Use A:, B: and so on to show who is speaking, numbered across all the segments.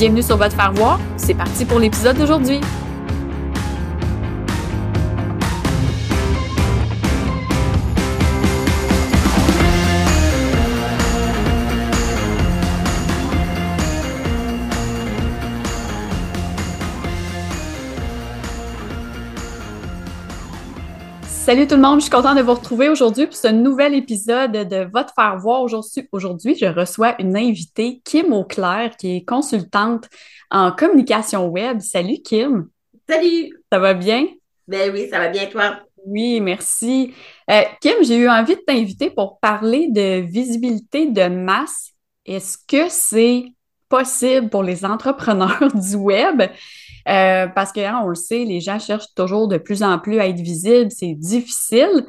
A: Bienvenue sur votre faire voir. C'est parti pour l'épisode d'aujourd'hui. Salut tout le monde, je suis contente de vous retrouver aujourd'hui pour ce nouvel épisode de Votre faire voir. Aujourd'hui, je reçois une invitée, Kim Auclair, qui est consultante en communication web. Salut Kim.
B: Salut.
A: Ça va bien?
B: Ben oui, ça va bien toi?
A: Oui, merci. Euh, Kim, j'ai eu envie de t'inviter pour parler de visibilité de masse. Est-ce que c'est possible pour les entrepreneurs du web? Euh, parce que, hein, on le sait, les gens cherchent toujours de plus en plus à être visibles. C'est difficile.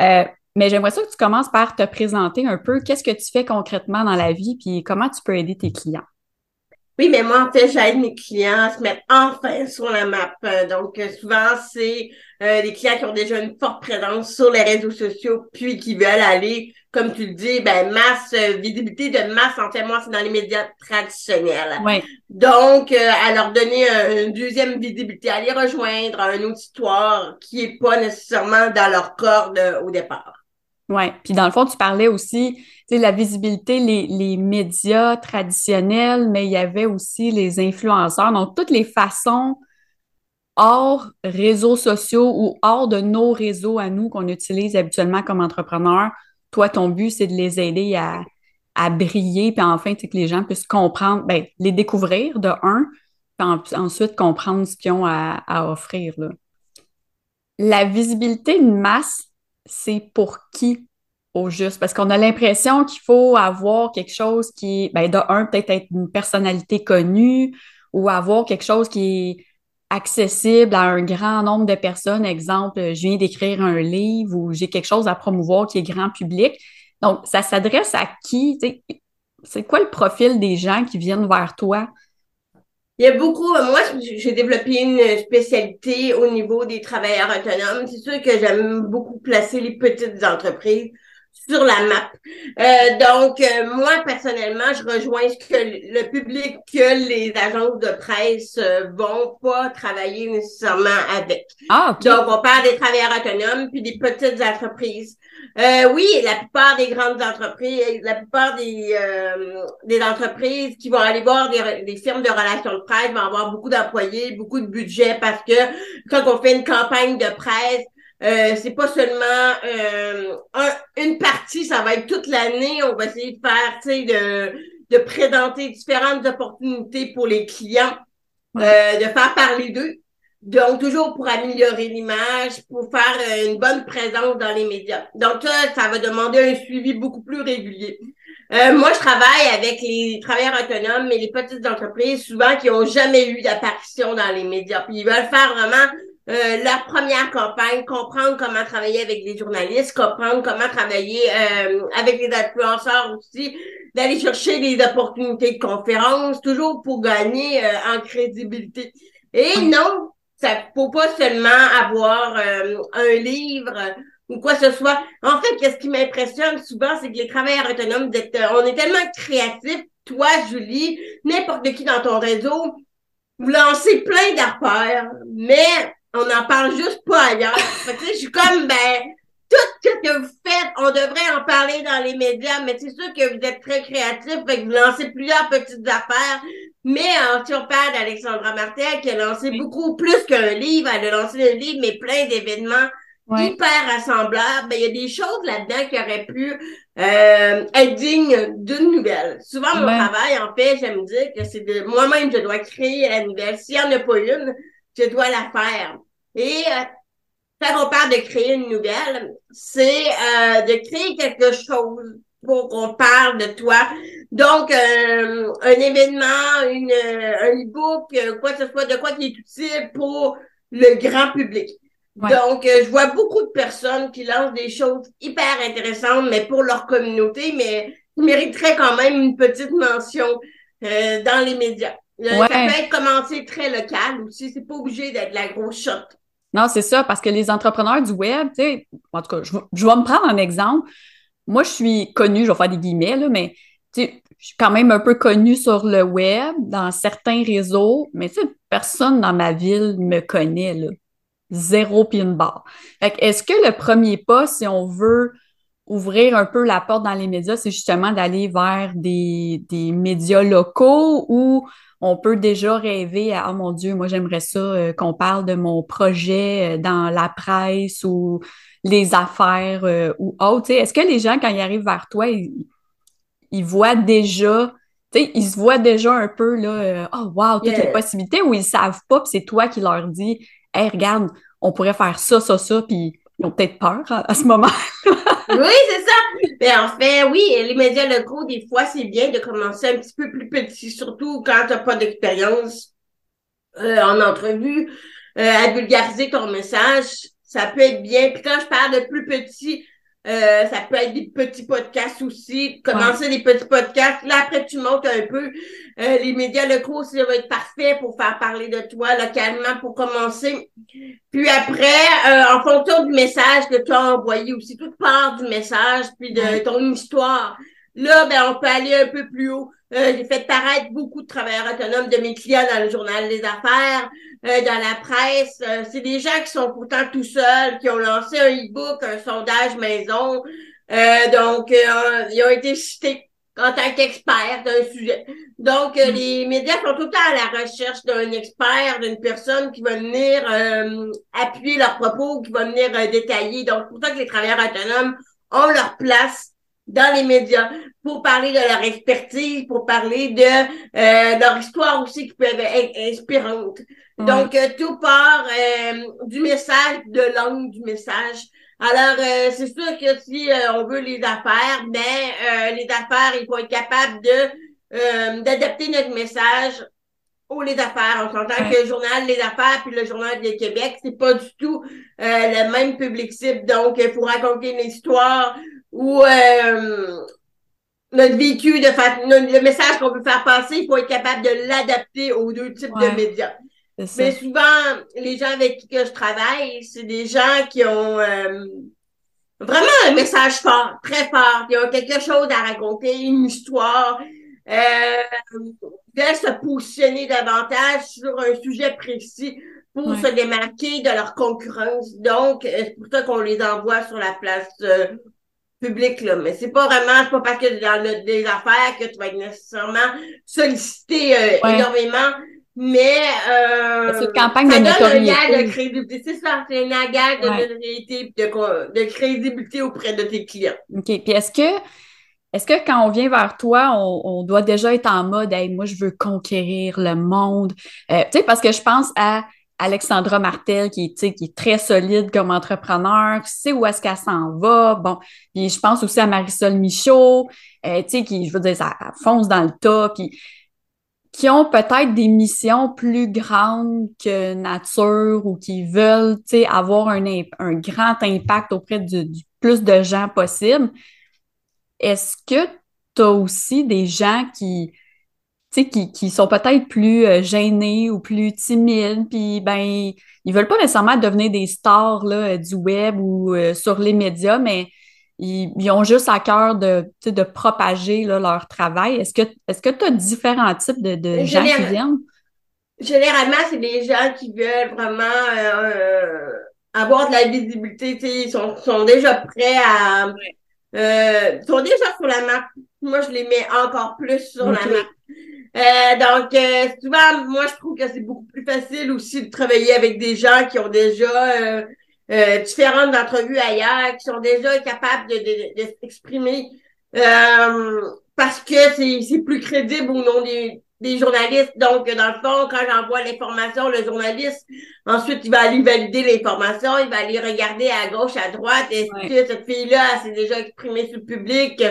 A: Euh, mais j'aimerais ça que tu commences par te présenter un peu qu'est-ce que tu fais concrètement dans la vie, puis comment tu peux aider tes clients?
B: Oui, mais moi, en fait, j'aide mes clients à se mettre enfin sur la map. Donc, euh, souvent, c'est des clients qui ont déjà une forte présence sur les réseaux sociaux, puis qui veulent aller comme tu le dis, ben masse, euh, visibilité de masse, en fait, moi, c'est dans les médias traditionnels.
A: Ouais.
B: Donc, euh, à leur donner une deuxième visibilité, à les rejoindre à un auditoire qui est pas nécessairement dans leur corde euh, au départ.
A: Oui, puis dans le fond, tu parlais aussi, tu sais, la visibilité, les, les médias traditionnels, mais il y avait aussi les influenceurs, donc toutes les façons hors réseaux sociaux ou hors de nos réseaux à nous qu'on utilise habituellement comme entrepreneurs toi, ton but, c'est de les aider à, briller, puis enfin, que les gens puissent comprendre, ben, les découvrir de un, puis ensuite comprendre ce qu'ils ont à, offrir. La visibilité de masse, c'est pour qui au juste? Parce qu'on a l'impression qu'il faut avoir quelque chose qui, ben, de un, peut-être être une personnalité connue ou avoir quelque chose qui est accessible à un grand nombre de personnes. Exemple, je viens d'écrire un livre ou j'ai quelque chose à promouvoir qui est grand public. Donc, ça s'adresse à qui? C'est quoi le profil des gens qui viennent vers toi?
B: Il y a beaucoup, moi, j'ai développé une spécialité au niveau des travailleurs autonomes. C'est sûr que j'aime beaucoup placer les petites entreprises sur la map. Euh, donc, euh, moi, personnellement, je rejoins ce que le public que les agences de presse euh, vont pas travailler nécessairement avec.
A: Ah,
B: Donc, on parle des travailleurs autonomes puis des petites entreprises. oui, la plupart des grandes entreprises, la plupart des, des entreprises qui vont aller voir des, des firmes de relations de presse vont avoir beaucoup d'employés, beaucoup de budget parce que quand on fait une campagne de presse, euh, c'est pas seulement euh, une partie, ça va être toute l'année. On va essayer de faire, tu sais, de, de présenter différentes opportunités pour les clients, euh, de faire parler d'eux. Donc, toujours pour améliorer l'image, pour faire une bonne présence dans les médias. Donc, ça, ça va demander un suivi beaucoup plus régulier. moi, je travaille avec les travailleurs autonomes et les petites entreprises, souvent qui ont jamais eu d'apparition dans les médias. Puis ils veulent faire vraiment euh, la première campagne, comprendre comment travailler avec les journalistes, comprendre comment travailler euh, avec les influenceurs aussi, d'aller chercher des opportunités de conférences, toujours pour gagner euh, en crédibilité. Et non, ça faut pas seulement avoir un livre ou quoi que ce soit. En fait, ce qui m'impressionne souvent, c'est que les travailleurs autonomes, on est tellement créatifs, toi, Julie, n'importe qui dans ton réseau, vous lancez plein d'affaires, mais on n'en parle juste pas ailleurs. fait que, je suis comme, ben, tout ce que vous faites, on devrait en parler dans les médias, mais c'est sûr que vous êtes très créatif, fait que vous lancez plusieurs petites affaires, Mais euh, si on parle d'Alexandra Martel, qui a lancé beaucoup plus qu'un livre, elle a lancé un livre, mais plein d'événements hyper rassemblables, ben, il y a des choses là-dedans qui auraient pu euh, être dignes d'une nouvelle. Souvent, mon travail, en fait, j'aime dire que c'est de moi-même, je dois créer la nouvelle. S'il n'y en a pas une, je dois la faire. Et euh, quand on parle de créer une nouvelle, c'est euh, de créer quelque chose pour qu'on parle de toi. Donc, euh, un événement, une, un e-book, quoi que ce soit, de quoi qui est utile pour le grand public. Donc, je vois beaucoup de personnes qui lancent des choses hyper intéressantes, mais pour leur communauté, mais qui mériteraient quand même une petite mention dans les médias. Ça peut être commencé très local aussi. C'est pas obligé d'être la grosse shot.
A: Non, c'est ça, parce que les entrepreneurs du web, tu sais, en tout cas, je, vais me prendre un exemple. Moi, je suis connue, je vais faire des guillemets, là, mais tu sais, je suis quand même un peu connue sur le web, dans certains réseaux, mais tu sais, personne dans ma ville me connaît, là. Zéro pin bar. Fait est-ce que le premier pas, si on veut ouvrir un peu la porte dans les médias, c'est justement d'aller vers des, des médias locaux ou on peut déjà rêver à, oh mon Dieu, moi j'aimerais ça euh, qu'on parle de mon projet euh, dans la presse ou les affaires euh, ou autre. Est-ce que les gens, quand ils arrivent vers toi, ils, voient déjà, ils se voient déjà un peu là, oh wow, toutes les possibilités ou ils savent pas, puis c'est toi qui leur dis, hey, regarde, on pourrait faire ça, ça, ça, puis ils ont peut-être peur à, ce moment.
B: Oui, c'est ça. Mais en fait, oui, les médias locaux, des fois, c'est bien de commencer un petit peu plus petit, surtout quand tu n'as pas d'expérience euh, en entrevue, euh, à vulgariser ton message. Ça peut être bien. Puis quand je parle de plus petit, euh, ça peut être des petits podcasts aussi. Commencer des petits podcasts. Là, après, tu montes un peu. Euh, les médias locaux, ça va être parfait pour faire parler de toi localement pour commencer. Puis après, euh, en fonction du message que tu as envoyé aussi, toute part du message, puis de ton histoire. Là, ben, on peut aller un peu plus haut. j'ai fait paraître beaucoup de travailleurs autonomes de mes clients dans le journal des affaires. Euh, dans la presse. Euh, c'est des gens qui sont pourtant tout seuls, qui ont lancé un e-book, un sondage maison. Euh, donc, ils ont été cités en tant qu'experts d'un sujet. Donc, mm. les médias sont tout le temps à la recherche d'un expert, d'une personne qui va venir appuyer leurs propos, qui va venir détailler. Donc, pour ça que les travailleurs autonomes ont leur place dans les médias pour parler de leur expertise, pour parler de leur histoire aussi qui peut être inspirante. Donc, euh, tout part euh, du message, de l'angle du message. Alors, euh, c'est sûr que si on veut les affaires, ben, les affaires, il faut être capable de d'adapter notre message aux les affaires. On s'entend que le journal Les Affaires puis le journal du Québec, c'est pas du tout le même public cible. Donc, il faut raconter une histoire ou notre vécu, de le message qu'on veut faire passer, il faut être capable de l'adapter aux deux types de médias. Mais souvent, les gens avec qui que je travaille, c'est des gens qui ont euh, vraiment un message fort, très fort, qui ont quelque chose à raconter, une histoire, euh, veulent se positionner davantage sur un sujet précis pour se démarquer de leur concurrence. Donc, euh, c'est pour ça qu'on les envoie sur la place euh, publique, là. Mais c'est pas vraiment, c'est pas parce que dans le, des affaires que tu vas être nécessairement sollicité énormément mais euh,
A: c'est une campagne de notoriété.
B: Un de crédibilité. C'est ça, c'est un gage de notoriété de, de crédibilité auprès de tes clients.
A: OK. Puis est-ce que est-ce que quand on vient vers toi, on, doit déjà être en mode Hey, moi, je veux conquérir le monde? Euh, tu sais, parce que je pense à Alexandra Martel, qui, qui est très solide comme entrepreneur, qui sait où est-ce qu'elle s'en va. Bon, puis je pense aussi à Marisol Michaud, euh, tu sais, qui, je veux dire, ça fonce dans le tas. Puis qui ont peut-être des missions plus grandes que nature ou qui veulent avoir un, un, grand impact auprès du, plus de gens possible, est-ce que tu as aussi des gens qui, qui, qui sont peut-être plus euh, gênés ou plus timides, puis ben, ils veulent pas nécessairement devenir des stars là, du web ou euh, sur les médias, mais ils, ont juste à cœur de, de propager leur travail. Est-ce que est-ce que tu as différents types de, de gens qui viennent?
B: Généralement, c'est des gens qui veulent vraiment euh, avoir de la visibilité. Ils sont, sont déjà prêts à. Euh, ils sont déjà sur la map. Moi, je les mets encore plus sur la map. Euh, donc, euh, souvent, moi, je trouve que c'est beaucoup plus facile aussi de travailler avec des gens qui ont déjà euh, euh différentes entrevues ailleurs, qui sont déjà capables de, de, de s'exprimer parce que c'est plus crédible au nom des, des journalistes. Donc, dans le fond, quand j'envoie l'information, le journaliste, ensuite, il va aller valider l'information, il va aller regarder à gauche, à droite, est-ce que cette fille-là s'est déjà exprimée sur le public,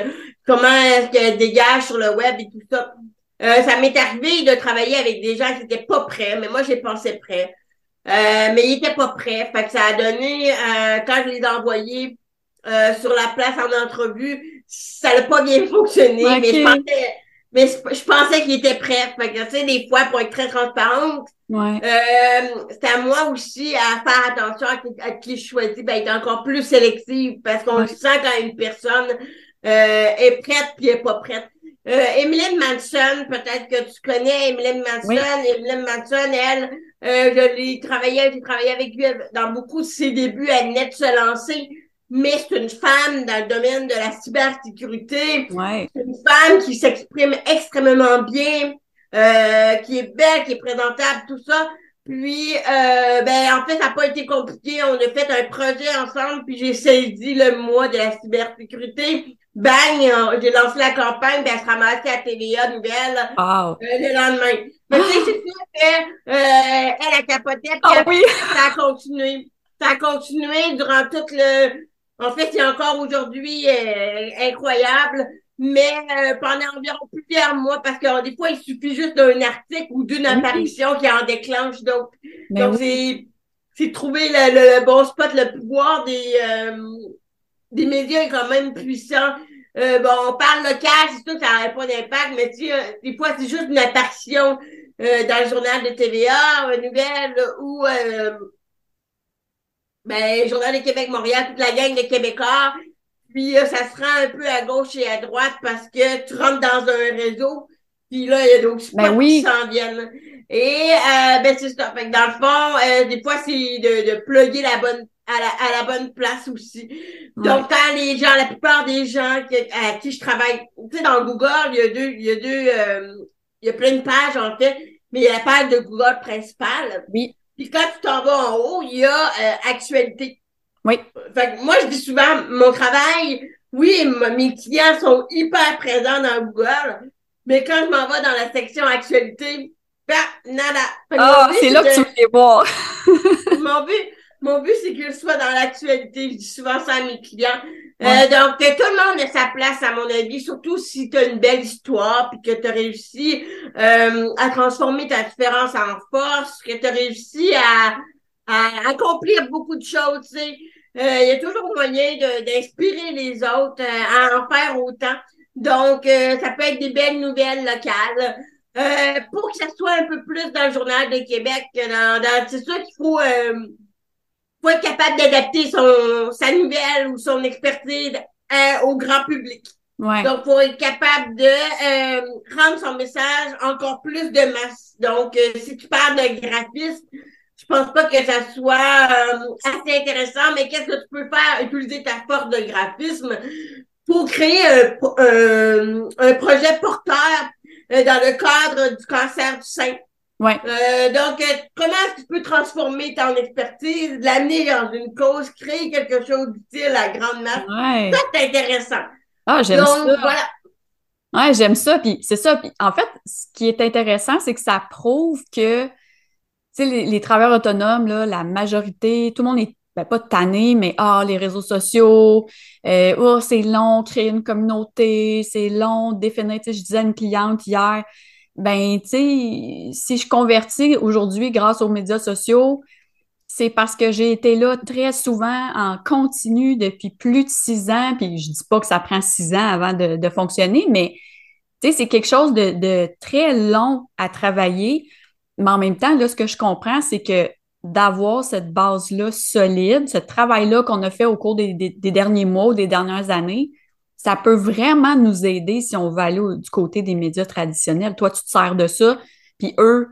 B: comment est-ce qu'elle dégage sur le web et tout ça? Euh, ça m'est arrivé de travailler avec des gens qui étaient pas prêts, mais moi, j'ai pensé prêt. Euh, mais ils étaient pas prêts. Fait que ça a donné, euh, quand je les ai envoyés sur la place en entrevue, ça n'a pas bien fonctionné, mais je pensais mais je pensais qu'il était prêt. Fait que, tu sais, des fois, pour être très transparente,
A: ouais.
B: euh, c'est à moi aussi à faire attention à, qui je choisis, ben, être encore plus sélective parce qu'on sent quand une personne euh, est prête puis est pas prête. Euh, Emeline Manson, peut-être que tu connais Emeline Manson. Oui. Emeline Manson, elle, euh, je l'ai travaillé, j'ai travaillé avec lui dans beaucoup de ses débuts. Elle venait de se lancer mais c'est une femme dans le domaine de la cybersécurité.
A: Ouais.
B: C'est une femme qui s'exprime extrêmement bien, euh, qui est belle, qui est présentable, tout ça. Puis, euh, ben, en fait, ça n'a pas été compliqué. On a fait un projet ensemble, puis j'ai saisi le mois de la cybersécurité. Bang, euh, j'ai lancé la campagne, puis elle se ramassée à TVA Nouvelle
A: wow.
B: euh, le lendemain. Mais tu sais, c'est sûr qu'elle euh, a capoté, puis
A: oh, oui.
B: ça a continué. Ça a continué durant tout le, en fait, c'est encore aujourd'hui euh, incroyable, mais euh, pendant environ plusieurs mois, parce que des fois, il suffit juste d'un article ou d'une apparition qui en déclenche d'autres. Donc, c'est c'est trouver le, bon spot, le pouvoir des, euh, des médias est quand même puissant. Bon, on parle local, c'est sûr que ça n'aurait pas d'impact, mais tu des fois, c'est juste une apparition dans le journal de TVA, une nouvelle, ou ben, Journal de Québec-Montréal, toute la gang de Québécois. Puis euh, ça se rend un peu à gauche et à droite parce que tu rentres dans un réseau. Puis là, il y a d'autres spots
A: ben oui.
B: qui s'en viennent. Et euh, ben c'est ça. Fait que dans le fond, euh, des fois, c'est de, de plugger la bonne à la, à la bonne place aussi. Donc, quand les gens, la plupart des gens à qui je travaille, tu sais, dans Google, il y a deux, il y a deux, il y a plein de pages en fait, mais il y a la page de Google principale.
A: Oui.
B: Puis quand tu t'en vas en haut, il y a euh, actualité.
A: Oui.
B: Fait que moi, je dis souvent, mon travail, oui, mes clients sont hyper présents dans Google, mais quand je m'en vais dans la section actualité, bah, nada.
A: Ah, c'est là que tu veux les voir.
B: mon but, mon but, c'est qu'ils soient dans l'actualité. Je dis souvent ça à mes clients. Euh, donc, tout le monde a sa place, à mon avis, surtout si tu as une belle histoire, puis que tu as réussi euh, à transformer ta différence en force, que tu as réussi à, à, accomplir beaucoup de choses. Tu sais. Euh, il y a toujours moyen d'inspirer les autres à en faire autant. Donc, ça peut être des belles nouvelles locales. pour que ça soit un peu plus dans le Journal de Québec, dans, dans c'est sûr qu'il faut faut être capable d'adapter son sa nouvelle ou son expertise euh, au grand public.
A: Ouais.
B: Donc, faut être capable de euh, rendre son message encore plus de masse. Donc, euh, si tu parles de graphisme, je pense pas que ça soit assez intéressant, mais qu'est-ce que tu peux faire? Utiliser ta force de graphisme pour créer un, un projet porteur dans le cadre du cancer du sein.
A: Ouais.
B: Euh, donc, euh, comment est-ce que tu peux transformer ton expertise, l'amener dans une cause, créer quelque chose d'utile à grande masse?
A: Ouais.
B: Ça, c'est intéressant.
A: Ah, j'aime ça.
B: voilà.
A: Ouais, j'aime ça. Puis c'est ça. Puis en fait, ce qui est intéressant, c'est que ça prouve que, tu sais, les, les, travailleurs autonomes, là, la majorité, tout le monde est ben, pas tanné, mais ah, les réseaux sociaux, euh, oh, c'est long, créer une communauté, c'est long, définir, tu sais, je disais à une cliente hier, ben, tu sais, si je convertis aujourd'hui grâce aux médias sociaux, c'est parce que j'ai été là très souvent en continu depuis plus de six ans, puis je dis pas que ça prend six ans avant de, fonctionner, mais tu sais, c'est quelque chose de, très long à travailler. Mais en même temps, là, ce que je comprends, c'est que d'avoir cette base-là solide, ce travail-là qu'on a fait au cours des derniers mois ou des dernières années, ça peut vraiment nous aider si on va aller du côté des médias traditionnels. Toi, tu te sers de ça, puis eux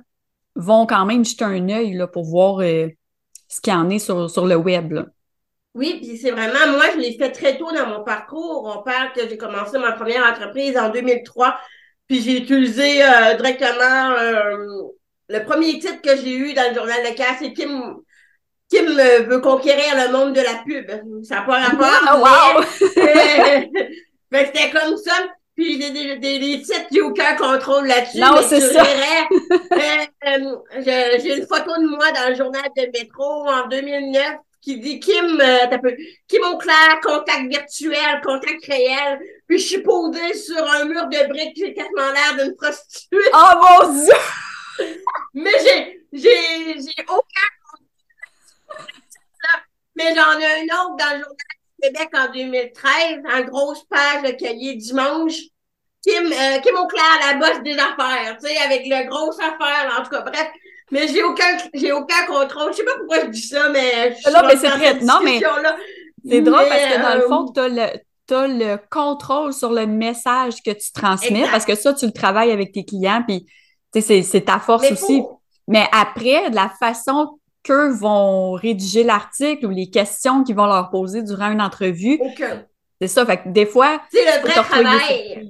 A: vont quand même jeter un œil là, pour voir euh, ce qu'il y en est sur, sur le web.
B: Oui, puis c'est vraiment, moi, je l'ai fait très tôt dans mon parcours. On parle que j'ai commencé ma première entreprise en 2003. Puis j'ai utilisé euh, directement euh, le premier titre que j'ai eu dans le journal de casse, c'est Kim Kim veut conquérir le monde de la pub. Ça n'a pas rapport.
A: Oh, wow!
B: c'était comme ça. Puis des, des, des titres, j'ai aucun contrôle là-dessus.
A: Non, c'est ça.
B: j'ai une photo de moi dans le journal de métro en 2009 qui dit Kim, euh, peu, Kim Auclair, contact virtuel, contact réel. Puis je suis posée sur un mur de briques, j'ai quasiment l'air d'une prostituée.
A: Oh mon Dieu!
B: Mais j'ai, j'ai, j'ai aucun j'en ai un autre dans le Journal du Québec en 2013, en grosse page de cahier dimanche. Kim, euh, Kim Auclair, la bosse des affaires, tu sais, avec le gros affaire, en tout cas, bref. Mais j'ai aucun, j'ai aucun contrôle. Je sais pas pourquoi je dis ça, mais je
A: Non, mais c'est très, non, mais c'est drôle parce que dans le euh, fond, t'as le, t'as le contrôle sur le message que tu transmets parce que ça, tu le travailles avec tes clients puis, c'est ta force aussi. Mais après, de la façon qu'eux vont rédiger l'article ou les questions qu'ils vont leur poser durant une entrevue.
B: Aucun.
A: C'est ça. Fait que des fois.
B: C'est le vrai travail.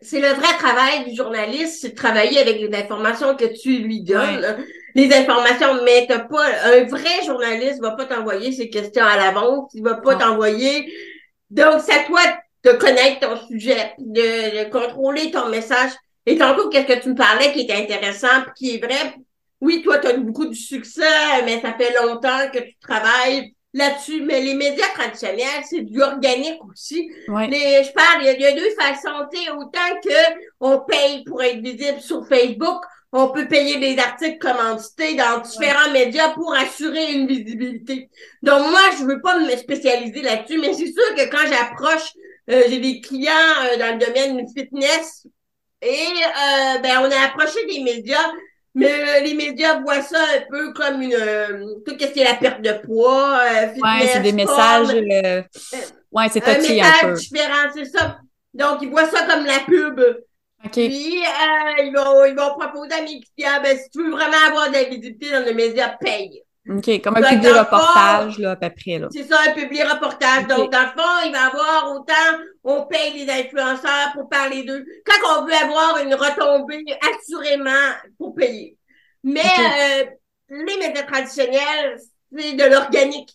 B: C'est le vrai travail du journaliste, c'est de travailler avec les informations que tu lui donnes. Les informations, mais t'as pas, un vrai journaliste va pas t'envoyer ses questions à l'avance, il va pas t'envoyer. Donc, c'est à toi de connaître ton sujet, de, de contrôler ton message. Et tantôt, qu'est-ce que tu me parlais qui est intéressant, puis qui est vrai, oui, toi, tu as beaucoup de succès, mais ça fait longtemps que tu travailles là-dessus. Mais les médias traditionnels, c'est du organique aussi. je parle, il y, a, deux façons. Autant que on paye pour être visible sur Facebook, on peut payer des articles commandités dans différents médias pour assurer une visibilité. Donc moi, je veux pas me spécialiser là-dessus, mais c'est sûr que quand j'approche, euh, j'ai des clients euh, dans le domaine du fitness et euh, ben on a approché des médias mais euh, les médias voient ça un peu comme une euh, tout ce qui est la perte de poids, euh,
A: Ouais, c'est des messages. Euh, ouais, c'est touchy un, un peu.
B: différent, c'est ça. Donc ils voient ça comme la pub. Okay. Puis ils vont ils vont proposer à mes clients, ben si tu veux vraiment avoir de la visibilité dans les médias, paye.
A: OK, comme un public reportage, là, à peu près, là.
B: C'est ça, un public reportage. Donc, dans le fond, il va avoir autant, on paye les influenceurs pour parler d'eux. Quand on veut avoir une retombée, assurément, pour payer. Mais, euh, les médias traditionnels, c'est de l'organique.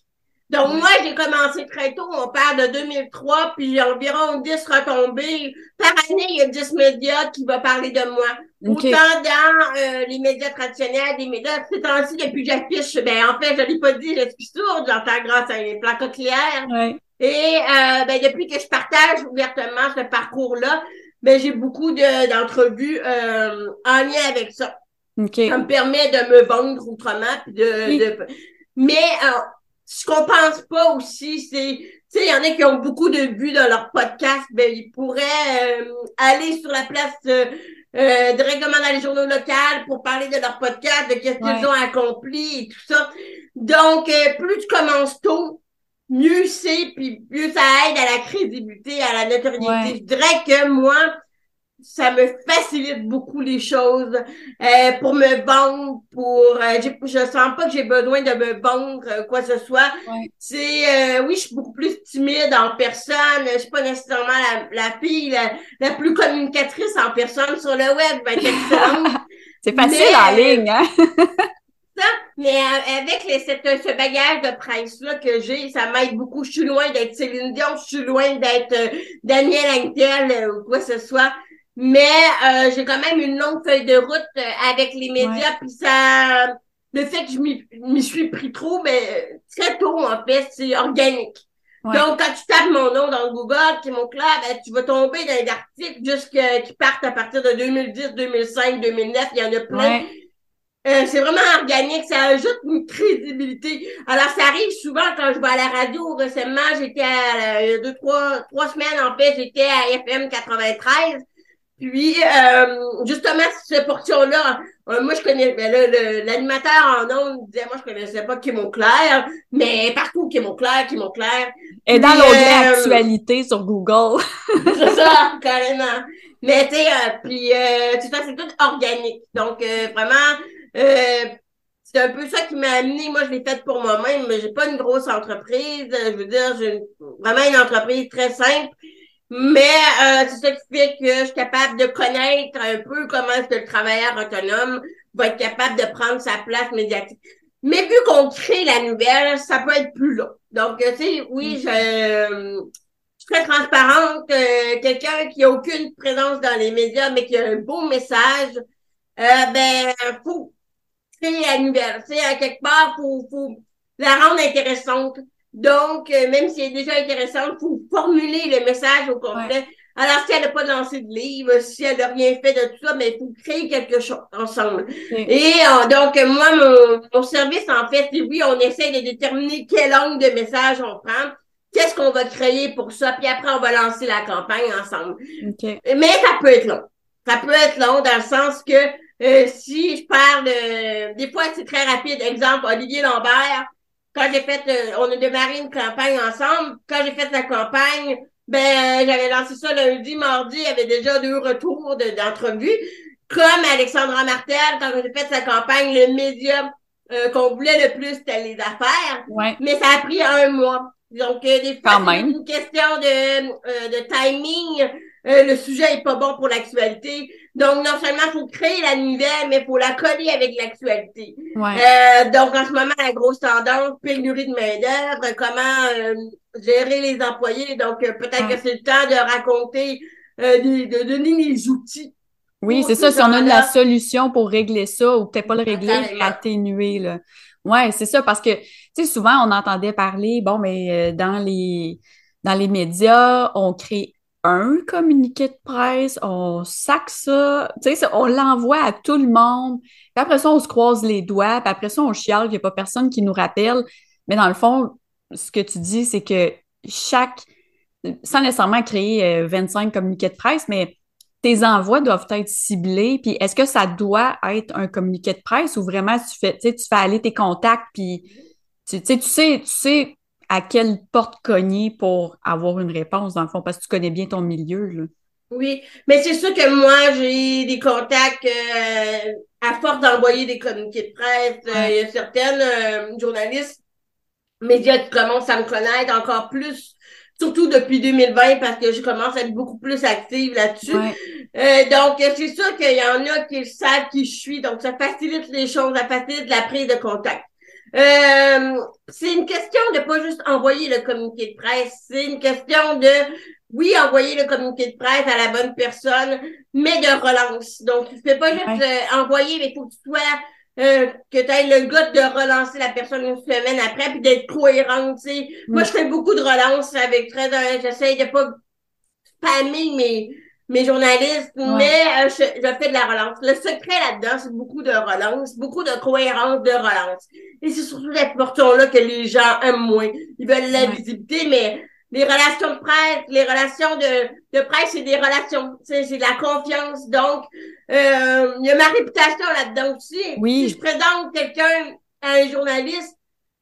B: Donc, moi, j'ai commencé très tôt. On parle de 2003, puis j'ai environ 10 retombées. Par année, il y a 10 médias qui vont parler de moi. Autant dans euh, les médias traditionnels, des médias, c'est ainsi depuis que j'affiche, ben, en fait, je l'ai pas dit, je suis sourde, j'entends grâce à une plaques cochléaires. Et, euh, ben, depuis que je partage ouvertement ce parcours-là, ben, j'ai beaucoup d'entrevues euh, en lien avec ça. Ça me permet de me vendre autrement, puis de, de... mais euh, ce qu'on pense pas aussi, c'est, tu sais, il y en a qui ont beaucoup de vues dans leur podcast, ben ils pourraient euh, aller sur la place euh, euh, directement dans les journaux locaux pour parler de leur podcast, de ce qu'ils ont accompli et tout ça. Donc, plus tu commences tôt, mieux c'est, puis mieux ça aide à la crédibilité, à la notoriété. Je dirais que moi, ça me facilite beaucoup les choses euh, pour me vendre, pour euh, je sens pas que j'ai besoin de me vendre euh, quoi que ce soit. C'est oui, je suis beaucoup plus timide en personne. Je suis pas nécessairement la, la fille la, plus communicatrice en personne sur le web. Ben,
A: C'est facile en ligne, hein?
B: ça, mais avec les, cette, ce bagage de presse-là que j'ai, ça m'aide beaucoup. Je suis loin d'être Céline Dion, je suis loin d'être Daniel Angel ou quoi que ce soit. Mais euh, j'ai quand même une longue feuille de route euh, avec les médias, puis ça, le fait que je m'y suis pris trop, mais très tôt en fait, c'est organique. Donc quand tu tapes mon nom dans Google, qui est mon club, ben, tu vas tomber dans des articles juste qui partent à partir de 2010, 2005, 2009, il y en a plein. Euh, c'est vraiment organique, ça ajoute une crédibilité. Alors, ça arrive souvent quand je vais à la radio. Récemment, j'étais à il y a deux, trois, trois semaines, en fait, j'étais à FM 93. Puis, euh, justement, cette portion-là, euh, moi, je connais, ben l'animateur en ondes disait, moi, je connaissais pas Kim Clair, mais partout Kim Clair, Kim Clair.
A: Et dans l'onglet euh, actualité sur Google.
B: c'est ça, carrément. Mais, tu sais, euh, puis, euh, tu sais, c'est tout organique. Donc, vraiment, c'est un peu ça qui m'a amené. Moi, je l'ai fait pour moi-même, mais j'ai pas une grosse entreprise. Je veux dire, j'ai vraiment une entreprise très simple. Mais euh, c'est ça qui fait que je suis capable de connaître un peu comment est-ce que le travailleur autonome va être capable de prendre sa place médiatique. Mais vu qu'on crée la nouvelle, ça peut être plus long. Donc, tu sais, oui, mm. je, je suis très transparente. Euh, Quelqu'un qui a aucune présence dans les médias, mais qui a un beau message, euh, ben, faut créer la nouvelle. Tu sais, à quelque part, faut, faut la rendre intéressante. Donc, euh, même si elle est déjà intéressante, faut formuler le message au complet. Alors, si elle n'a pas lancé de livre, si elle n'a rien fait de tout ça, mais il faut créer quelque chose ensemble. Et euh, donc, moi, mon, mon, service, en fait, oui, on essaie de déterminer quel angle de message on prend, qu'est-ce qu'on va créer pour ça, puis après, on va lancer la campagne ensemble. Mais ça peut être long. Ça peut être long dans le sens que euh, si je parle, de, des fois, c'est très rapide. Exemple, Olivier Lambert, quand j'ai fait, euh, on a démarré une campagne ensemble. Quand j'ai fait la campagne, ben, j'avais lancé ça lundi, mardi, il y avait déjà deux retours d'entrevues. Comme Alexandra Martel, quand j'ai fait sa campagne, le média euh, qu'on voulait le plus, c'était les affaires. Mais ça a pris un mois. Donc, euh, des fois, c'est une question de, euh, de timing. Le sujet est pas bon pour l'actualité. Donc, non seulement il faut créer la nouvelle, mais il faut la coller avec l'actualité. donc, en ce moment, la grosse tendance, pénurie de main-d'œuvre, comment gérer les employés. Donc, euh, peut-être que c'est le temps de raconter, euh, de, donner les outils.
A: Oui, c'est ça. Si on a la solution pour régler ça, ou peut-être pas le régler, atténuer, là. Ouais, c'est ça, parce que, tu sais, souvent, on entendait parler, bon, mais euh, dans les, dans les médias, on crée un communiqué de presse, on sac ça, tu sais, on l'envoie à tout le monde, puis après ça, on se croise les doigts, puis après ça, on chiale qu'il n'y a pas personne qui nous rappelle. Mais dans le fond, ce que tu dis, c'est que chaque, sans nécessairement créer 25 euh, communiqués de presse, mais tes envois doivent être ciblés. Puis est-ce que ça doit être un communiqué de presse ou vraiment tu fais, tu fais aller tes contacts, puis tu, tu sais, tu sais à quelle porte cogner pour avoir une réponse, dans le fond, parce que tu connais bien ton milieu. Là.
B: Oui, mais c'est sûr que moi, j'ai des contacts euh, à force d'envoyer des communiqués de presse. Euh, il y a certaines journalistes médias qui commencent à me connaître encore plus, surtout depuis 2020 parce que je commence à être beaucoup plus active là-dessus. Euh, donc, c'est sûr qu'il y en a qui savent qui je suis, donc ça facilite les choses, ça facilite la prise de contact. Euh, c'est une question de pas juste envoyer le communiqué de presse, c'est une question de oui, envoyer le communiqué de presse à la bonne personne, mais de relance. Donc, tu ne peux pas juste euh, envoyer, mais il faut que tu sois euh, que tu aies le goût de relancer la personne une semaine après, puis d'être cohérente, tu sais. Moi, je fais beaucoup de relances avec très... J'essaie de pas spammer mes, mes journalistes, mais euh, je, je, fais de la relance. Le secret là-dedans, c'est beaucoup de relance, beaucoup de cohérence de relance. Et c'est surtout cette portion-là que les gens aiment moins. Ils veulent la visibilité, mais les relations de presse, les relations de, de presse, c'est des relations. C'est de la confiance. Donc, euh, il y a ma réputation là-dedans aussi.
A: Oui.
B: Si je présente quelqu'un à un journaliste,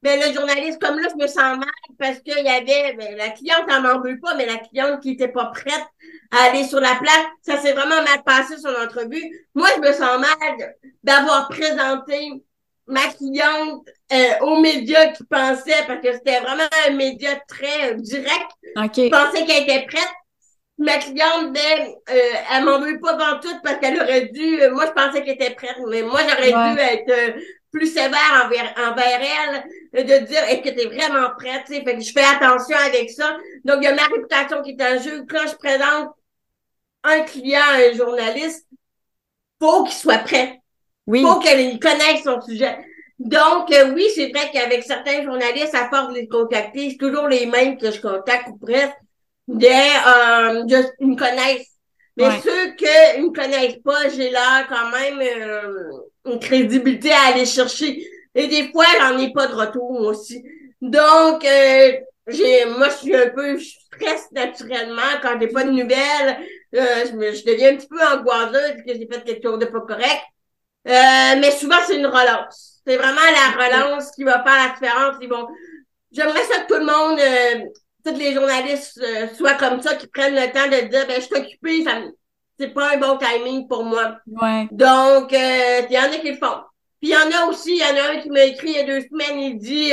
B: ben le journaliste, comme là, je me sens mal parce qu'il y avait, ben, la cliente, elle m'en veut pas, mais la cliente qui était pas prête à aller sur la place, ça s'est vraiment mal passé son entrevue. Moi, je me sens mal d'avoir présenté ma cliente euh, aux médias qui pensaient, parce que c'était vraiment un média très euh, direct,
A: okay.
B: pensait qu'elle était prête. Ma cliente, ben, euh, elle m'en veut pas dans tout parce qu'elle aurait dû, euh, moi je pensais qu'elle était prête, mais moi j'aurais dû être plus sévère envers, envers elle, de dire est-ce que tu es vraiment prête, fait que je fais attention avec ça. Donc il y a ma réputation qui est en jeu. Quand je présente un client à un journaliste, faut qu'il soit prêt.
A: Oui.
B: Faut qu'il connaisse son sujet. Donc, euh, oui, c'est vrai qu'avec certains journalistes, à force de les contacter, c'est toujours les mêmes que je contacte ou presque, des, euh, ils me connaissent. Mais ceux qui ne me connaissent pas, j'ai là quand même euh, une crédibilité à aller chercher. Et des fois, j'en ai pas de retour aussi. Donc, euh, j'ai, moi, je suis un peu, je stresse naturellement quand j'ai pas de nouvelles. je, me, je deviens un petit peu angoisseuse parce que j'ai fait quelque chose de pas correct. mais souvent, c'est une relance. C'est vraiment la relance qui va faire la différence. Ils vont... J'aimerais ça que tout le monde, euh, tous les journalistes euh, soient comme ça, qui prennent le temps de dire, ben, je suis occupée, ça c'est pas un bon timing pour moi.
A: Ouais.
B: Donc, euh, il y en a qui le font. Puis il y en a aussi, il y en a un qui m'a écrit il y a deux semaines, il dit,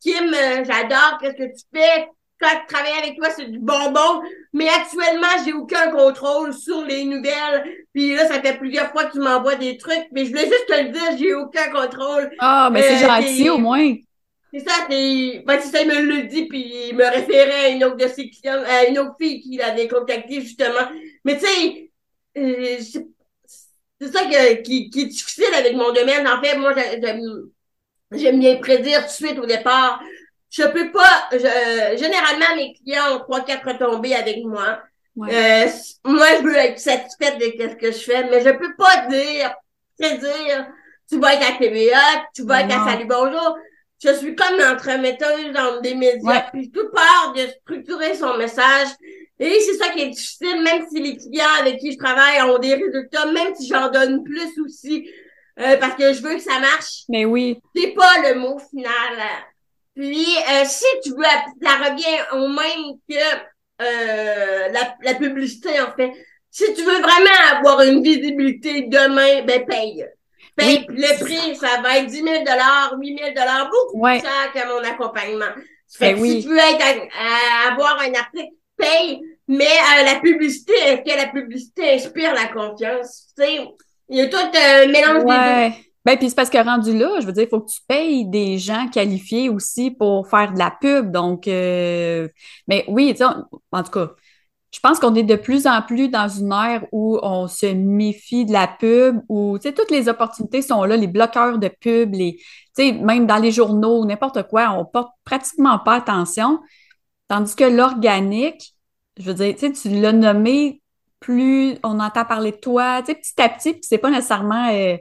B: Kim, j'adore, qu'est-ce que tu fais? quand je travaille avec toi, c'est du bonbon. Mais actuellement, j'ai aucun contrôle sur les nouvelles. Puis là, ça fait plusieurs fois que tu m'envoies des trucs. Mais je voulais juste te le dire, j'ai aucun contrôle.
A: Ah, mais c'est euh, gentil au moins.
B: C'est ça, c'est, ben, ça, il me le dit, puis il me référait à une autre de ses clients, à une autre fille qui l'avait contacté, justement. Mais tu sais, euh, c'est ça qui, qui est difficile avec mon domaine. En fait, moi, j'aime bien prédire tout de suite au départ. Je peux pas, généralement, mes clients ont trois, quatre retombées avec moi. Euh, moi, je veux être satisfaite de ce que je fais, mais je peux pas dire, prédire, tu vas être à TVA, tu vas être à Salut Bonjour je suis comme l'entremetteuse dans des médias, puis tout part de structurer son message. Et c'est ça qui est difficile, même si les clients avec qui je travaille ont des résultats, même si j'en donne plus aussi, euh, parce que je veux que ça marche.
A: Mais oui.
B: C'est pas le mot final. Puis, euh, si tu veux, ça revient au même que euh, la, la publicité, en fait. Si tu veux vraiment avoir une visibilité demain, ben paye. Ben, le prix, ça va être 10 000 8 000 beaucoup plus cher que mon accompagnement. Fait ben que si tu veux être à, avoir un article, paye. Mais euh, la publicité, est-ce que la publicité inspire la confiance? Tu sais, il y a tout un mélange des deux.
A: Ben, puis c'est parce que rendu là, je veux dire, il faut que tu payes des gens qualifiés aussi pour faire de la pub. Donc, euh, mais oui, en tout cas, je pense qu'on est de plus en plus dans une ère où on se méfie de la pub, où toutes les opportunités sont là, les bloqueurs de pub, les, même dans les journaux, n'importe quoi, on porte pratiquement pas attention. Tandis que l'organique, je veux dire, tu l'as nommé, plus on entend parler de toi, petit à petit, puis c'est pas nécessairement, euh,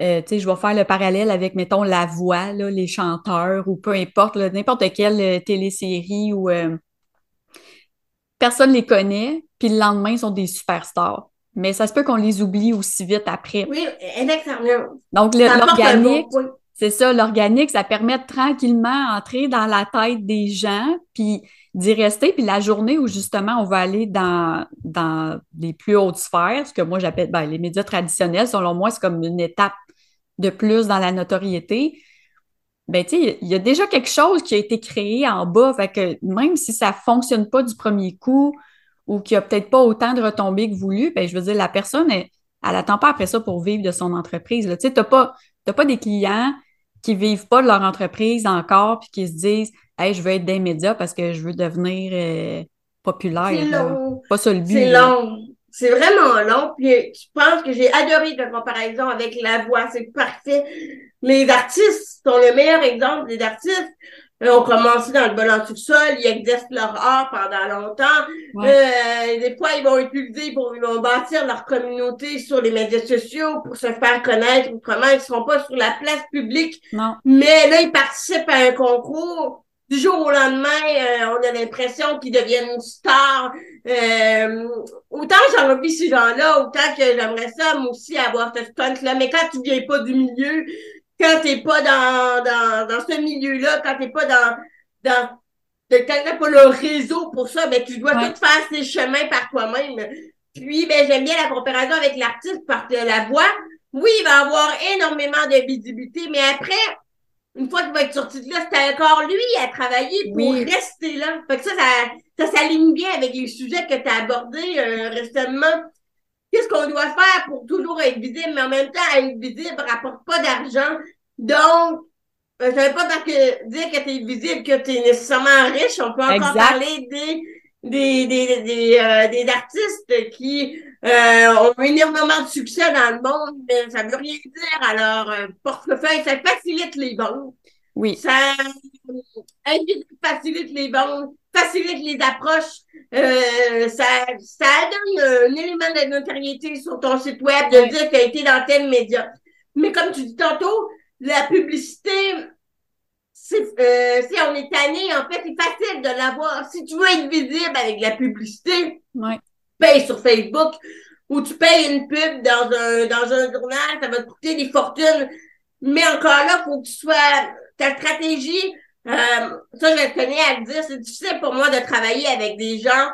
A: euh, je vais faire le parallèle avec, mettons, la voix, les chanteurs, ou peu importe, n'importe quelle euh, télésérie ou personne les connaît, puis le lendemain, ils sont des superstars. Mais ça se peut qu'on les oublie aussi vite après.
B: Oui, exactement.
A: Donc, l'organique, c'est ça, l'organique, ça permet de tranquillement entrer dans la tête des gens, puis d'y rester. Puis la journée où justement on va aller dans, dans les plus hautes sphères, ce que moi j'appelle ben, les médias traditionnels, selon moi, c'est comme une étape de plus dans la notoriété ben, tu sais, il y a déjà quelque chose qui a été créé en bas. Fait que même si ça fonctionne pas du premier coup ou qu'il n'y a peut-être pas autant de retombées que voulu, ben, je veux dire, la personne, elle, elle attend pas après ça pour vivre de son entreprise. Tu sais, t'as pas, pas des clients qui vivent pas de leur entreprise encore puis qui se disent, hey, je veux être des médias parce que je veux devenir euh, populaire. C'est Pas ça le but.
B: C'est long. C'est vraiment long. Puis je pense que j'ai adoré ta comparaison avec la voix. C'est parfait. Les artistes sont le meilleur exemple des artistes. Ils ont commencé dans le bol sous-sol, ils exercent leur art pendant longtemps. Euh, des fois, ils vont utiliser pour ils vont bâtir leur communauté sur les médias sociaux pour se faire connaître autrement. Ils ne seront pas sur la place publique.
A: Non.
B: Mais là, ils participent à un concours du jour au lendemain, euh, on a l'impression qu'ils deviennent stars. Euh, autant j'ai envie ces gens-là, autant que j'aimerais ça, moi aussi, avoir ce stunt-là. Mais quand tu viens pas du milieu, quand t'es pas dans, dans, dans ce milieu-là, quand t'es pas dans, dans quand t'as pas le réseau pour ça, ben, tu dois tout faire ces chemins par toi-même. Puis, ben, j'aime bien la comparaison avec l'artiste parce que la voix, oui, il va avoir énormément de visibilité, mais après, une fois qu'il va être sorti de là, c'est encore lui à travailler pour rester là. Fait que ça, ça, s'aligne bien avec les sujets que tu as abordés euh, récemment. Qu'est-ce qu'on doit faire pour toujours être visible, mais en même temps, être visible rapporte pas d'argent. Donc, euh, ça veut pas parce que dire que tu es visible que tu es nécessairement riche. On peut encore parler des des, des, des, euh, des artistes qui euh, ont énormément de succès dans le monde, mais ça veut rien dire. Alors, euh, portefeuille, ça facilite les ventes.
A: Oui.
B: Ça facilite les ventes, facilite les approches. Euh, ça, ça donne un élément de notoriété sur ton site web de dire que tu as été dans tel média. Mais comme tu dis tantôt, la publicité, euh, si on est tanné, en fait, c'est facile de l'avoir. Si tu veux être visible avec la publicité,
A: ouais.
B: paye sur Facebook ou tu payes une pub dans un, dans un journal, ça va te coûter des fortunes. Mais encore là, faut que tu sois, ta stratégie, euh, ça, je tenais à le dire, c'est difficile pour moi de travailler avec des gens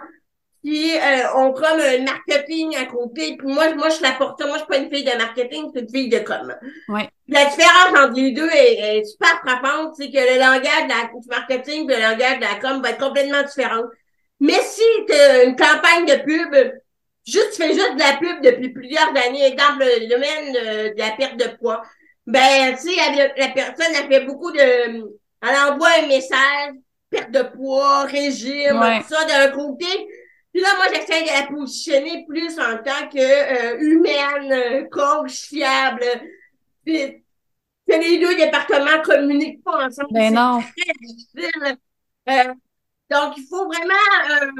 B: Puis euh, on comme un marketing à côté. Puis moi, moi, je la porte. Moi, je suis pas une fille de marketing, c'est une fille de com.
A: Ouais.
B: La différence entre les deux est, super frappante, c'est que le langage de la, du marketing et le langage de la com va être complètement différent. Mais si tu as une campagne de pub, juste tu fais juste de la pub depuis plusieurs années, exemple le domaine de, de la perte de poids, ben tu sais, la, personne a fait beaucoup de, elle envoie un message, perte de poids, régime, tout ça d'un côté. Puis là, moi, j'essaie de la positionner plus en tant que euh, humaine, coach, fiable. Puis, que les deux départements communiquent pas ensemble.
A: Ben non.
B: très difficile. Euh, donc, il faut vraiment euh,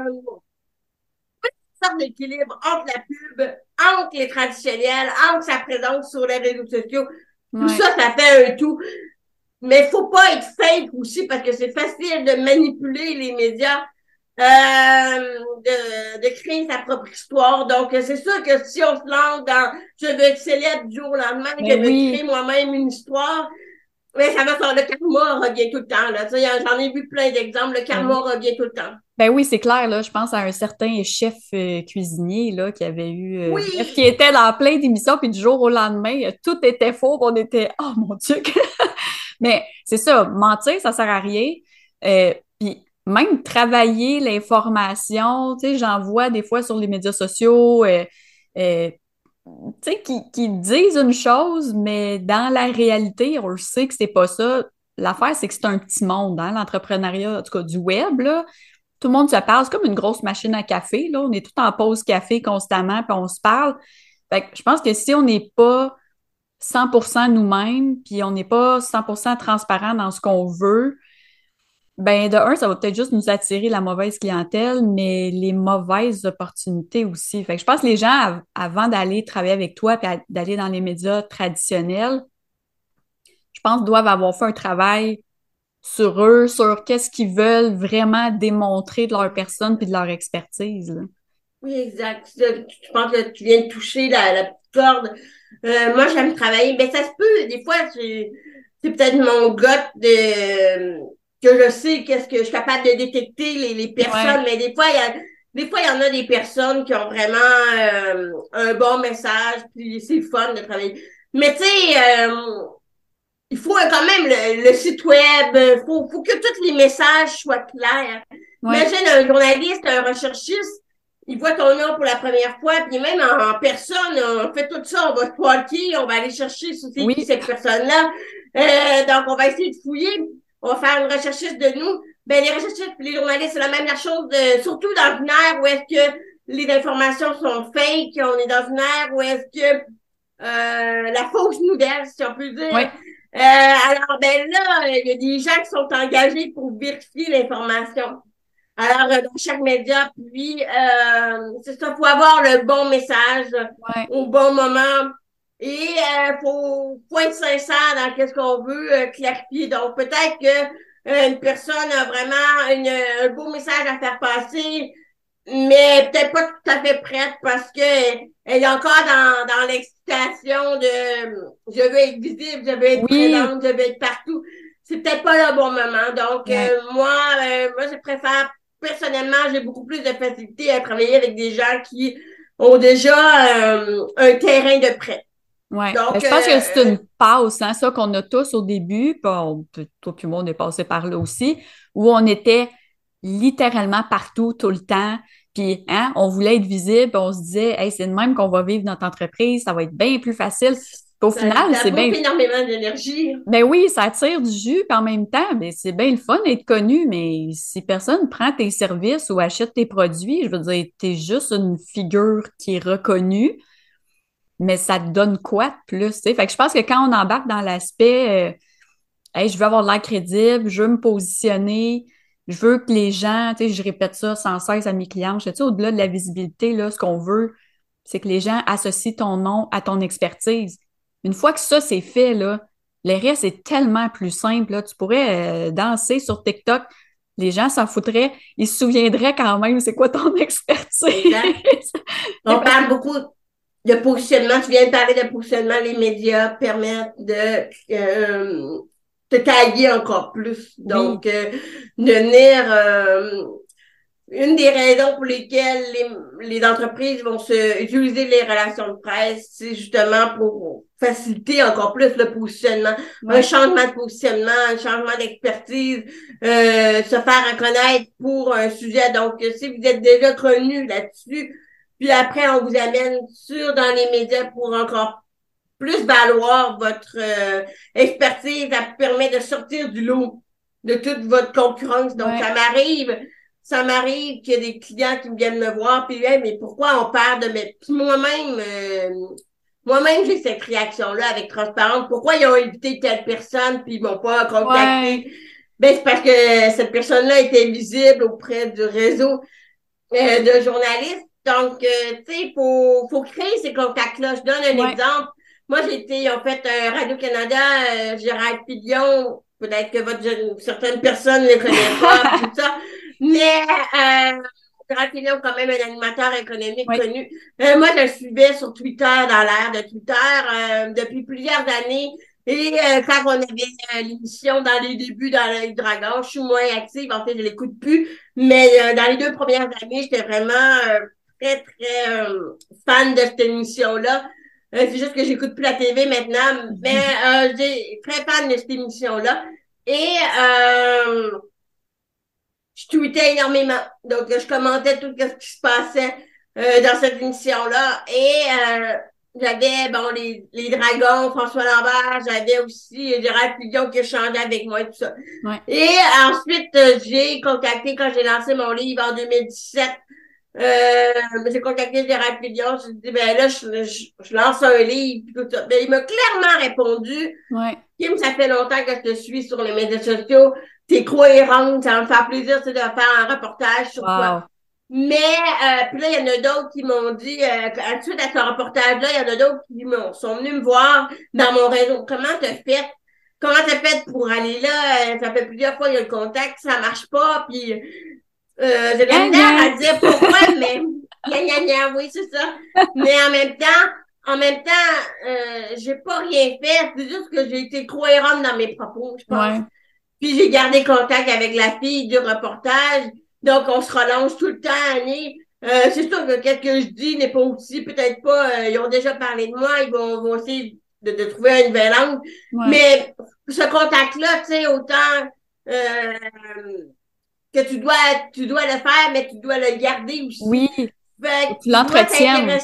B: une sorte d'équilibre entre la pub, entre les traditionnels, entre sa présence sur les réseaux sociaux. Tout ça, ça fait un tout. Mais il faut pas être fake aussi parce que c'est facile de manipuler les médias, euh, de, de créer sa propre histoire. Donc, c'est sûr que si on se lance dans je veux être célèbre du jour au lendemain, que je veux créer moi-même une histoire, mais ça va faire le karma revient tout le temps. Là. J'en ai vu plein d'exemples. Le karma revient tout le temps.
A: Ben oui, c'est clair. Là, je pense à un certain chef euh, cuisinier là, qui avait eu. Euh, qui était dans plein d'émissions, puis du jour au lendemain, euh, tout était faux. On était Oh mon Dieu! Mais c'est ça, mentir, ça sert à rien. puis même travailler l'information, tu sais, j'en vois des fois sur les médias sociaux tu sais, qui, disent une chose, mais dans la réalité, on le sait que c'est pas ça. L'affaire, c'est que c'est un petit monde, hein, l'entrepreneuriat, en tout cas du web, là. Tout le monde se parle, c'est comme une grosse machine à café, là. On est tout en pause café constamment, puis on se parle. Fait que je pense que si on n'est pas 100% nous-mêmes, puis on n'est pas 100% transparent dans ce qu'on veut, ben, de un, ça va peut-être juste nous attirer la mauvaise clientèle, mais les mauvaises opportunités aussi. Fait que je pense que les gens, avant d'aller travailler avec toi et d'aller dans les médias traditionnels, je pense doivent avoir fait un travail sur eux, sur qu'est-ce qu'ils veulent vraiment démontrer de leur personne puis de leur expertise.
B: Oui, exact. Je pense que tu viens de toucher la, la corde. Euh, moi, j'aime travailler. mais ça se peut, des fois, c'est peut-être mon gars de que je sais qu'est-ce que je suis capable de détecter les, les personnes, mais des fois, il y a des fois, il y en a des personnes qui ont vraiment euh, un bon message, puis c'est fun de travailler. Mais tu sais, euh, il faut quand même le, site web, il faut, faut que tous les messages soient clairs. Imagine un journaliste, un recherchiste, il voit ton nom pour la première fois, puis même en, personne, on fait tout ça, on va se on va aller chercher sur cette personne-là. Euh, donc, on va essayer de fouiller on va faire une recherchiste de nous. Ben, les recherchistes les journalistes, c'est la même chose, de, surtout dans une ère où est-ce que les informations sont fake, on est dans une ère où est-ce que euh, la fausse nouvelle, si on peut dire. Euh, alors, ben là, il y a des gens qui sont engagés pour vérifier l'information. Alors, euh, dans chaque média, puis euh, c'est ça, faut avoir le bon message au bon moment. Et il euh, faut, être sincère dans qu'est-ce qu'on veut euh, clarifier. Donc, peut-être que euh, une personne a vraiment une, un beau message à faire passer, mais peut-être pas tout à fait prête parce que elle est encore dans, dans l'excitation de je veux être visible, je veux être présente, je veux être partout. C'est peut-être pas le bon moment. Donc, moi, moi, je préfère personnellement, j'ai beaucoup plus de facilité à travailler avec des gens qui ont déjà un terrain de prêt.
A: Ouais. Ben, je pense que c'est une euh, passe, hein, ça qu'on a tous au début, puis on, tout le monde est passé par là aussi, où on était littéralement partout tout le temps. Puis, hein, on voulait être visible, on se disait, hey, c'est de même qu'on va vivre notre entreprise, ça va être bien plus facile. au final, c'est bien.
B: énormément d'énergie.
A: Ben oui, ça attire du jus, puis en même temps, ben, c'est bien le fun d'être connu, mais si personne prend tes services ou achète tes produits, je veux dire, t'es juste une figure qui est reconnue mais ça te donne quoi de plus? Fait que je pense que quand on embarque dans l'aspect euh, je veux avoir de l'air crédible, je veux me positionner, je veux que les gens, tu sais, je répète ça sans cesse à mes clients, je sais, au-delà de la visibilité, là, ce qu'on veut, c'est que les gens associent ton nom à ton expertise. Une fois que ça, c'est fait, là, le reste est tellement plus simple. Là. Tu pourrais euh, danser sur TikTok, les gens s'en foutraient, ils se souviendraient quand même c'est quoi ton expertise.
B: On parle beaucoup de positionnement, tu viens de parler de positionnement, les médias permettent de euh, te tailler encore plus. Donc, euh, de venir, euh, une des raisons pour lesquelles les, les entreprises vont se utiliser les relations de presse, c'est justement pour faciliter encore plus le positionnement, un changement de positionnement, un changement d'expertise, euh, se faire reconnaître pour un sujet. Donc, si vous êtes déjà connu là-dessus, puis après, on vous amène sur dans les médias pour encore plus valoir votre euh, expertise, ça permet de sortir du lot de toute votre concurrence. Donc, ça m'arrive ça m'arrive qu'il y a des clients qui viennent me voir puis mais pourquoi on perd de mes moi-même euh, moi-même j'ai cette réaction là avec transparence. Pourquoi ils ont évité telle personne puis ils m'ont pas contacté? Ben c'est parce que cette personne là était visible auprès du réseau euh, de journalistes donc euh, tu sais faut faut créer ces contacts là je donne un exemple moi j'ai été en fait Radio Canada Gérard Pillon peut-être que votre certaines personnes ne connaissent pas tout ça mais euh, Raphaël quand même un animateur économique connu. Euh, moi, je le suivais sur Twitter, dans l'ère de Twitter, euh, depuis plusieurs années. Et euh, quand on avait l'émission dans les débuts dans le Dragon, je suis moins active, en fait, je l'écoute plus. Mais dans les deux premières années, j'étais vraiment très, très fan de cette émission-là. c'est juste que j'écoute plus la TV maintenant, mais j'ai très fan de cette émission-là. Et je tweetais énormément. Donc, je commentais tout ce qui se passait euh, dans cette émission-là. Et euh, j'avais, bon, les, les dragons, François Lambert, j'avais aussi Gérard Pillon qui changeait avec moi et tout ça. Et ensuite, euh, j'ai contacté, quand j'ai lancé mon livre en 2017, euh, j'ai contacté Gérard Pillon, je dit, ben là, je, je, lance un livre, tout ça. Ben, il m'a clairement répondu.
A: Ouais.
B: Kim, ça fait longtemps que je te suis sur les médias sociaux t'es cohérente, ça va me faire plaisir de faire un reportage sur toi. Mais euh, puis là, il y en a d'autres qui m'ont dit, euh, suite à ce reportage-là, il y en a d'autres qui m'ont sont venus me voir dans mon réseau. Comment t'as fait? Comment t'as fait pour aller là? Euh, ça fait plusieurs fois qu'il y a le contact, ça marche pas, puis euh, j'ai la à dire pourquoi, mais gna, gna, oui, c'est ça. Mais en même temps, en même temps, euh, j'ai pas rien fait. C'est juste que j'ai été cohérente dans mes propos, je pense. Puis j'ai gardé contact avec la fille du reportage. Donc, on se relance tout le temps, Annie. Euh, c'est sûr que ce que je dis n'est pas aussi, peut-être pas, euh, ils ont déjà parlé de moi, ils vont, vont essayer de, de, trouver une nouvelle langue. Mais ce contact-là, tu sais, autant euh, que tu dois, tu dois le faire, mais tu dois le garder aussi.
A: Oui.
B: tu l'entretiens.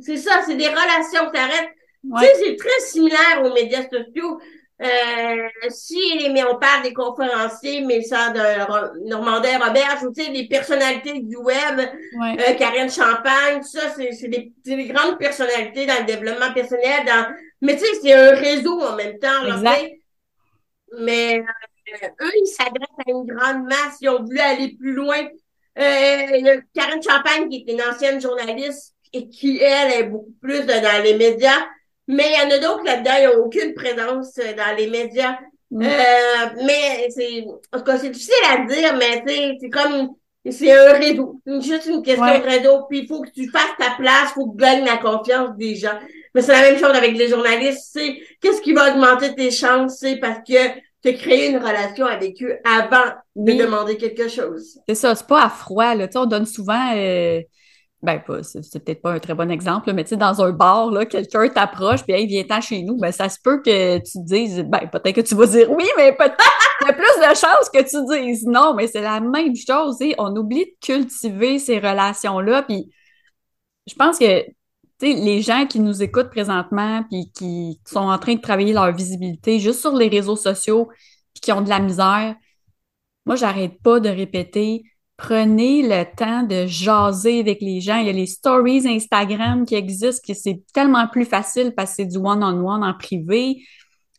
B: C'est ça, c'est des relations. Ça reste. Tu sais, c'est très similaire aux médias sociaux. Euh, si mais on parle des conférenciers, mais ça de Normandin Robert, je vous sais, les personnalités du web, euh, Karine Champagne, ça, c'est des, des, grandes personnalités dans le développement personnel. Dans... Mais tu sais, c'est un réseau en même temps. Là, mais euh, eux, ils s'adressent à une grande masse. Ils ont voulu aller plus loin. Euh, Karine Champagne, qui est une ancienne journaliste et qui, elle, est beaucoup plus dans les médias, mais il y en a d'autres là-dedans, ils n'ont aucune présence euh, dans les médias. Mm. Euh, mais c'est, en tout cas, c'est difficile à dire, mais c'est comme, c'est un réseau. Juste une question de réseau. Puis il faut que tu fasses ta place, il faut que tu gagnes la confiance des gens. Mais c'est la même chose avec les journalistes. C'est qu'est-ce qui va augmenter tes chances, c'est parce que tu as créé une relation avec eux avant de demander quelque chose.
A: C'est ça, c'est pas à froid. Là. On donne souvent euh, ben, c'est peut-être pas un très bon exemple, mais tu sais, dans un bar, là, quelqu'un t'approche, puis il vient-t'en chez nous, ben, ça se peut que tu dises, ben, peut-être que tu vas dire oui, mais peut-être y a plus de chances que tu dises non, mais c'est la même chose, et on oublie de cultiver ces relations-là, puis je pense que, tu sais, les gens qui nous écoutent présentement, puis qui sont en train de travailler leur visibilité juste sur les réseaux sociaux, puis qui ont de la misère, moi, j'arrête pas de répéter, prenez le temps de jaser avec les gens. Il y a les stories Instagram qui existent, qui c'est tellement plus facile parce que c'est du one-on-one en privé.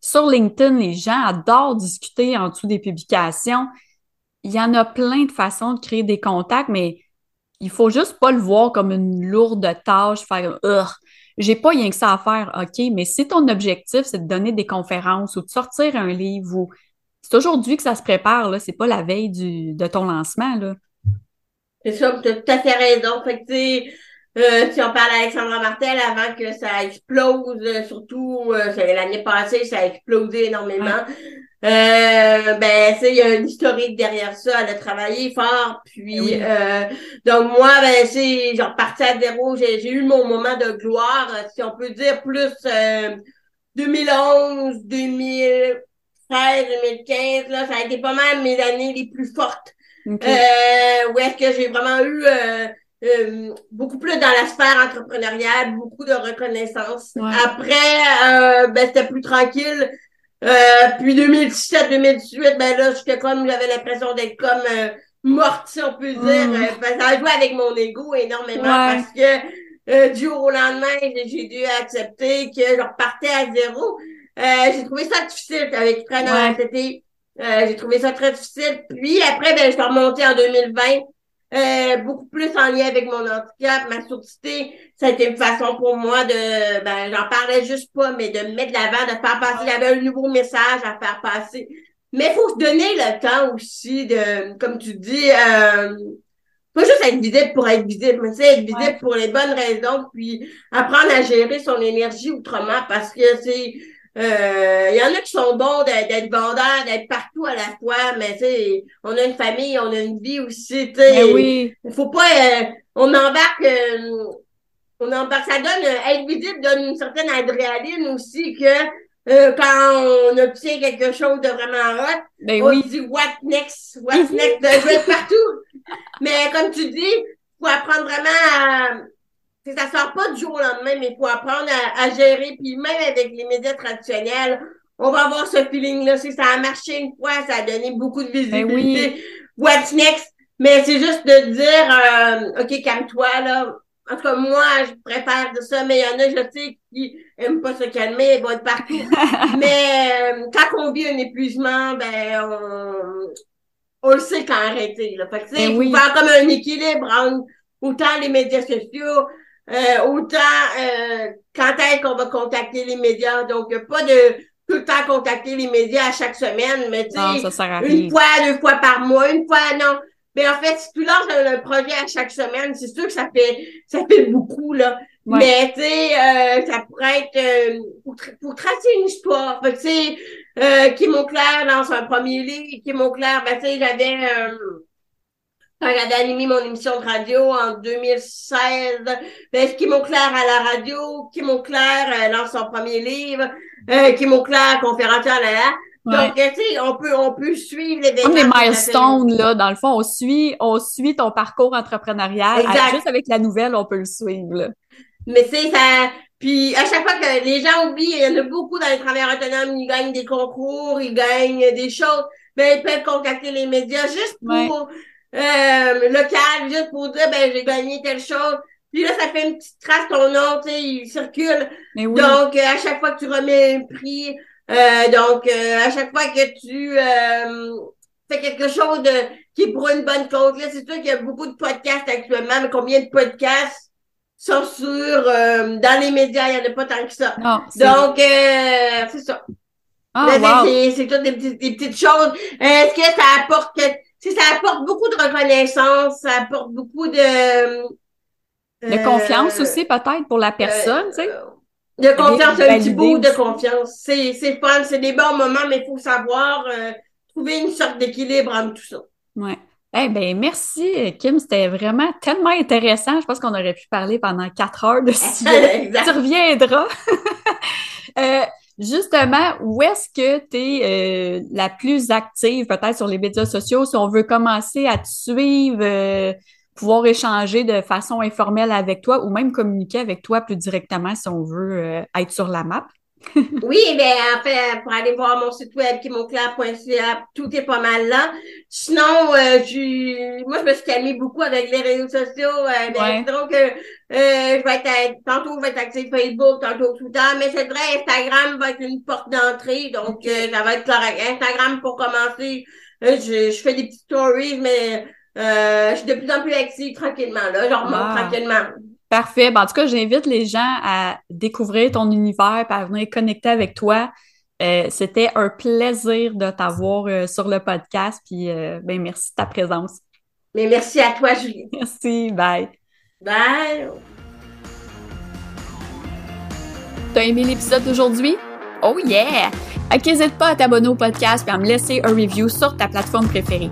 A: Sur LinkedIn, les gens adorent discuter en dessous des publications. Il y en a plein de façons de créer des contacts, mais il faut juste pas le voir comme une lourde tâche, faire j'ai pas rien que ça à faire, OK, mais si ton objectif, c'est de donner des conférences ou de sortir un livre ou c'est aujourd'hui que ça se prépare, là, c'est pas la veille du, de ton lancement, là.
B: C'est ça, tu as tout à fait raison. Fait que, euh, si on parle d'Alexandra Martel avant que ça explose, euh, surtout euh, l'année passée, ça a explosé énormément. Euh, ben, il y a un historique derrière ça. Elle a travaillé fort. Puis, euh, donc moi, ben, c'est, genre, parti à zéro. J'ai, j'ai eu mon moment de gloire, si on peut dire, plus euh, 2011, 2013, 2015. Là, ça a été pas mal mes années les plus fortes. Euh, où est-ce que j'ai vraiment eu euh, euh, beaucoup plus dans la sphère entrepreneuriale, beaucoup de reconnaissance. Après, ben, c'était plus tranquille. Euh, puis 2017-2018, ben là, j'étais comme, j'avais l'impression d'être comme euh, morte, si on peut dire. Mm. Euh, ça a joué avec mon ego énormément parce que euh, du jour au lendemain, j'ai dû accepter que je repartais à zéro. j'ai trouvé ça difficile avec Fran ouais. j'ai trouvé ça très difficile. Puis après, ben, je suis remontée en 2020. Euh, beaucoup plus en lien avec mon handicap, ma surdité, ça a été une façon pour moi de, ben, j'en parlais juste pas, mais de mettre de l'avant, de faire passer, il y avait un nouveau message à faire passer. Mais il faut se donner le temps aussi de, comme tu dis, euh, pas juste être visible pour être visible, mais c'est être visible pour les bonnes raisons, puis apprendre à gérer son énergie autrement parce que c'est, euh, il y en a qui sont bons d'être vendeurs, d'être partout à la fois, mais tu sais, on a une famille, on a une vie aussi, tu sais.
A: Ben oui.
B: Il faut pas, euh, on embarque, euh, on embarque, ça donne, être visible donne une certaine adrénaline aussi que quand on obtient quelque chose de vraiment hot,
A: ben
B: on dit what next, what next, de jouer partout. mais comme tu dis, faut apprendre vraiment à ça sort pas du jour au lendemain, mais il faut apprendre à, gérer. Puis même avec les médias traditionnels, on va avoir ce feeling-là. Si ça a marché une fois, ça a donné beaucoup de
A: ben
B: visibilité. What's next? Mais c'est juste de dire, euh, OK, calme-toi, là. En tout cas, moi, je préfère de ça, mais il y en a, je sais, qui aiment pas se calmer, ils vont être partout. mais euh, quand on vit un épuisement, ben, on, on le sait quand arrêter. Là. Fait que, ben il faut faire comme un équilibre entre autant les médias sociaux, euh, autant euh, quand est-ce qu'on va contacter les médias? Donc, pas de tout le temps contacter les médias à chaque semaine, mais tu sais, une fois, deux fois par mois, une fois, non. Mais en fait, si tu lances un, projet à chaque semaine, c'est sûr que ça fait ça fait beaucoup, là. Mais tu sais, euh, ça pourrait être pour, pour, tracer une histoire. Fait que tu sais, euh, Kim Auclair lance un premier livre, Kim Auclair, ben tu sais, j'avais quand j'avais animé mon émission de radio en 2016, ben, Kim Auclair à la radio, Kim Auclair euh, lance son premier livre, euh, Kim Auclair, conférencière là, là. Donc, tu sais, on peut, on peut suivre les
A: Comme les milestones, là, dans le fond, on suit, on suit ton parcours entrepreneurial. juste avec la nouvelle, on peut le suivre, là.
B: Mais c'est ça. Puis à chaque fois que les gens oublient, il y en a beaucoup dans les travailleurs autonomes, ils gagnent des concours, ils gagnent des choses, mais ils peuvent contacter les médias juste pour euh, local, juste pour dire, ben, j'ai gagné telle chose. Puis là, ça fait une petite trace, ton nom, tu sais, il circule. Donc, euh, à chaque fois que tu remets un prix, euh, donc, euh, à chaque fois que tu fais quelque chose de, qui est pour une bonne cause, là, c'est sûr qu'il y a beaucoup de podcasts actuellement, mais combien de podcasts sont sur, dans les médias, il n'y en a pas tant que ça. donc, c'est ça.
A: Ah,
B: c'est toutes des, des, petites choses. Est-ce que ça apporte ça apporte beaucoup de reconnaissance, ça apporte beaucoup de...
A: De confiance euh, aussi, peut-être, pour la personne, tu sais. Euh,
B: de confiance, un petit bout de confiance. C'est, c'est fun, c'est des bons moments, mais il faut savoir euh, trouver une sorte d'équilibre entre tout ça.
A: Ouais. Eh ben merci, Kim. C'était vraiment tellement intéressant. Je pense qu'on aurait pu parler pendant quatre heures de ce sujet. tu reviendras. euh, Justement, où est-ce que tu es euh, la plus active peut-être sur les médias sociaux? Si on veut commencer à te suivre, euh, pouvoir échanger de façon informelle avec toi ou même communiquer avec toi plus directement si on veut euh, être sur la map?
B: Oui, ben en fait, pour aller voir mon site web kimoclair.ca, tout est pas mal là. Sinon, euh, je, moi, je me suis calmée beaucoup avec les réseaux sociaux. Euh, ben, Donc, euh, je vais être, tantôt, je vais être active Facebook, tantôt Twitter, mais c'est vrai, Instagram va être une porte d'entrée. Donc, ça va être correct. Instagram, pour commencer, je, je fais des petites stories, mais je suis de plus en plus active tranquillement. Là, je remonte tranquillement.
A: Parfait. Ben, en tout cas, j'invite les gens à découvrir ton univers et à venir connecter avec toi. Euh, c'était un plaisir de t'avoir euh, sur le podcast. Puis, euh, ben, merci de ta présence.
B: Mais merci à toi, Julie.
A: Merci. Bye.
B: Bye.
A: T'as aimé l'épisode d'aujourd'hui? Oh yeah! N'hésite pas à t'abonner au podcast et à me laisser un review sur ta plateforme préférée.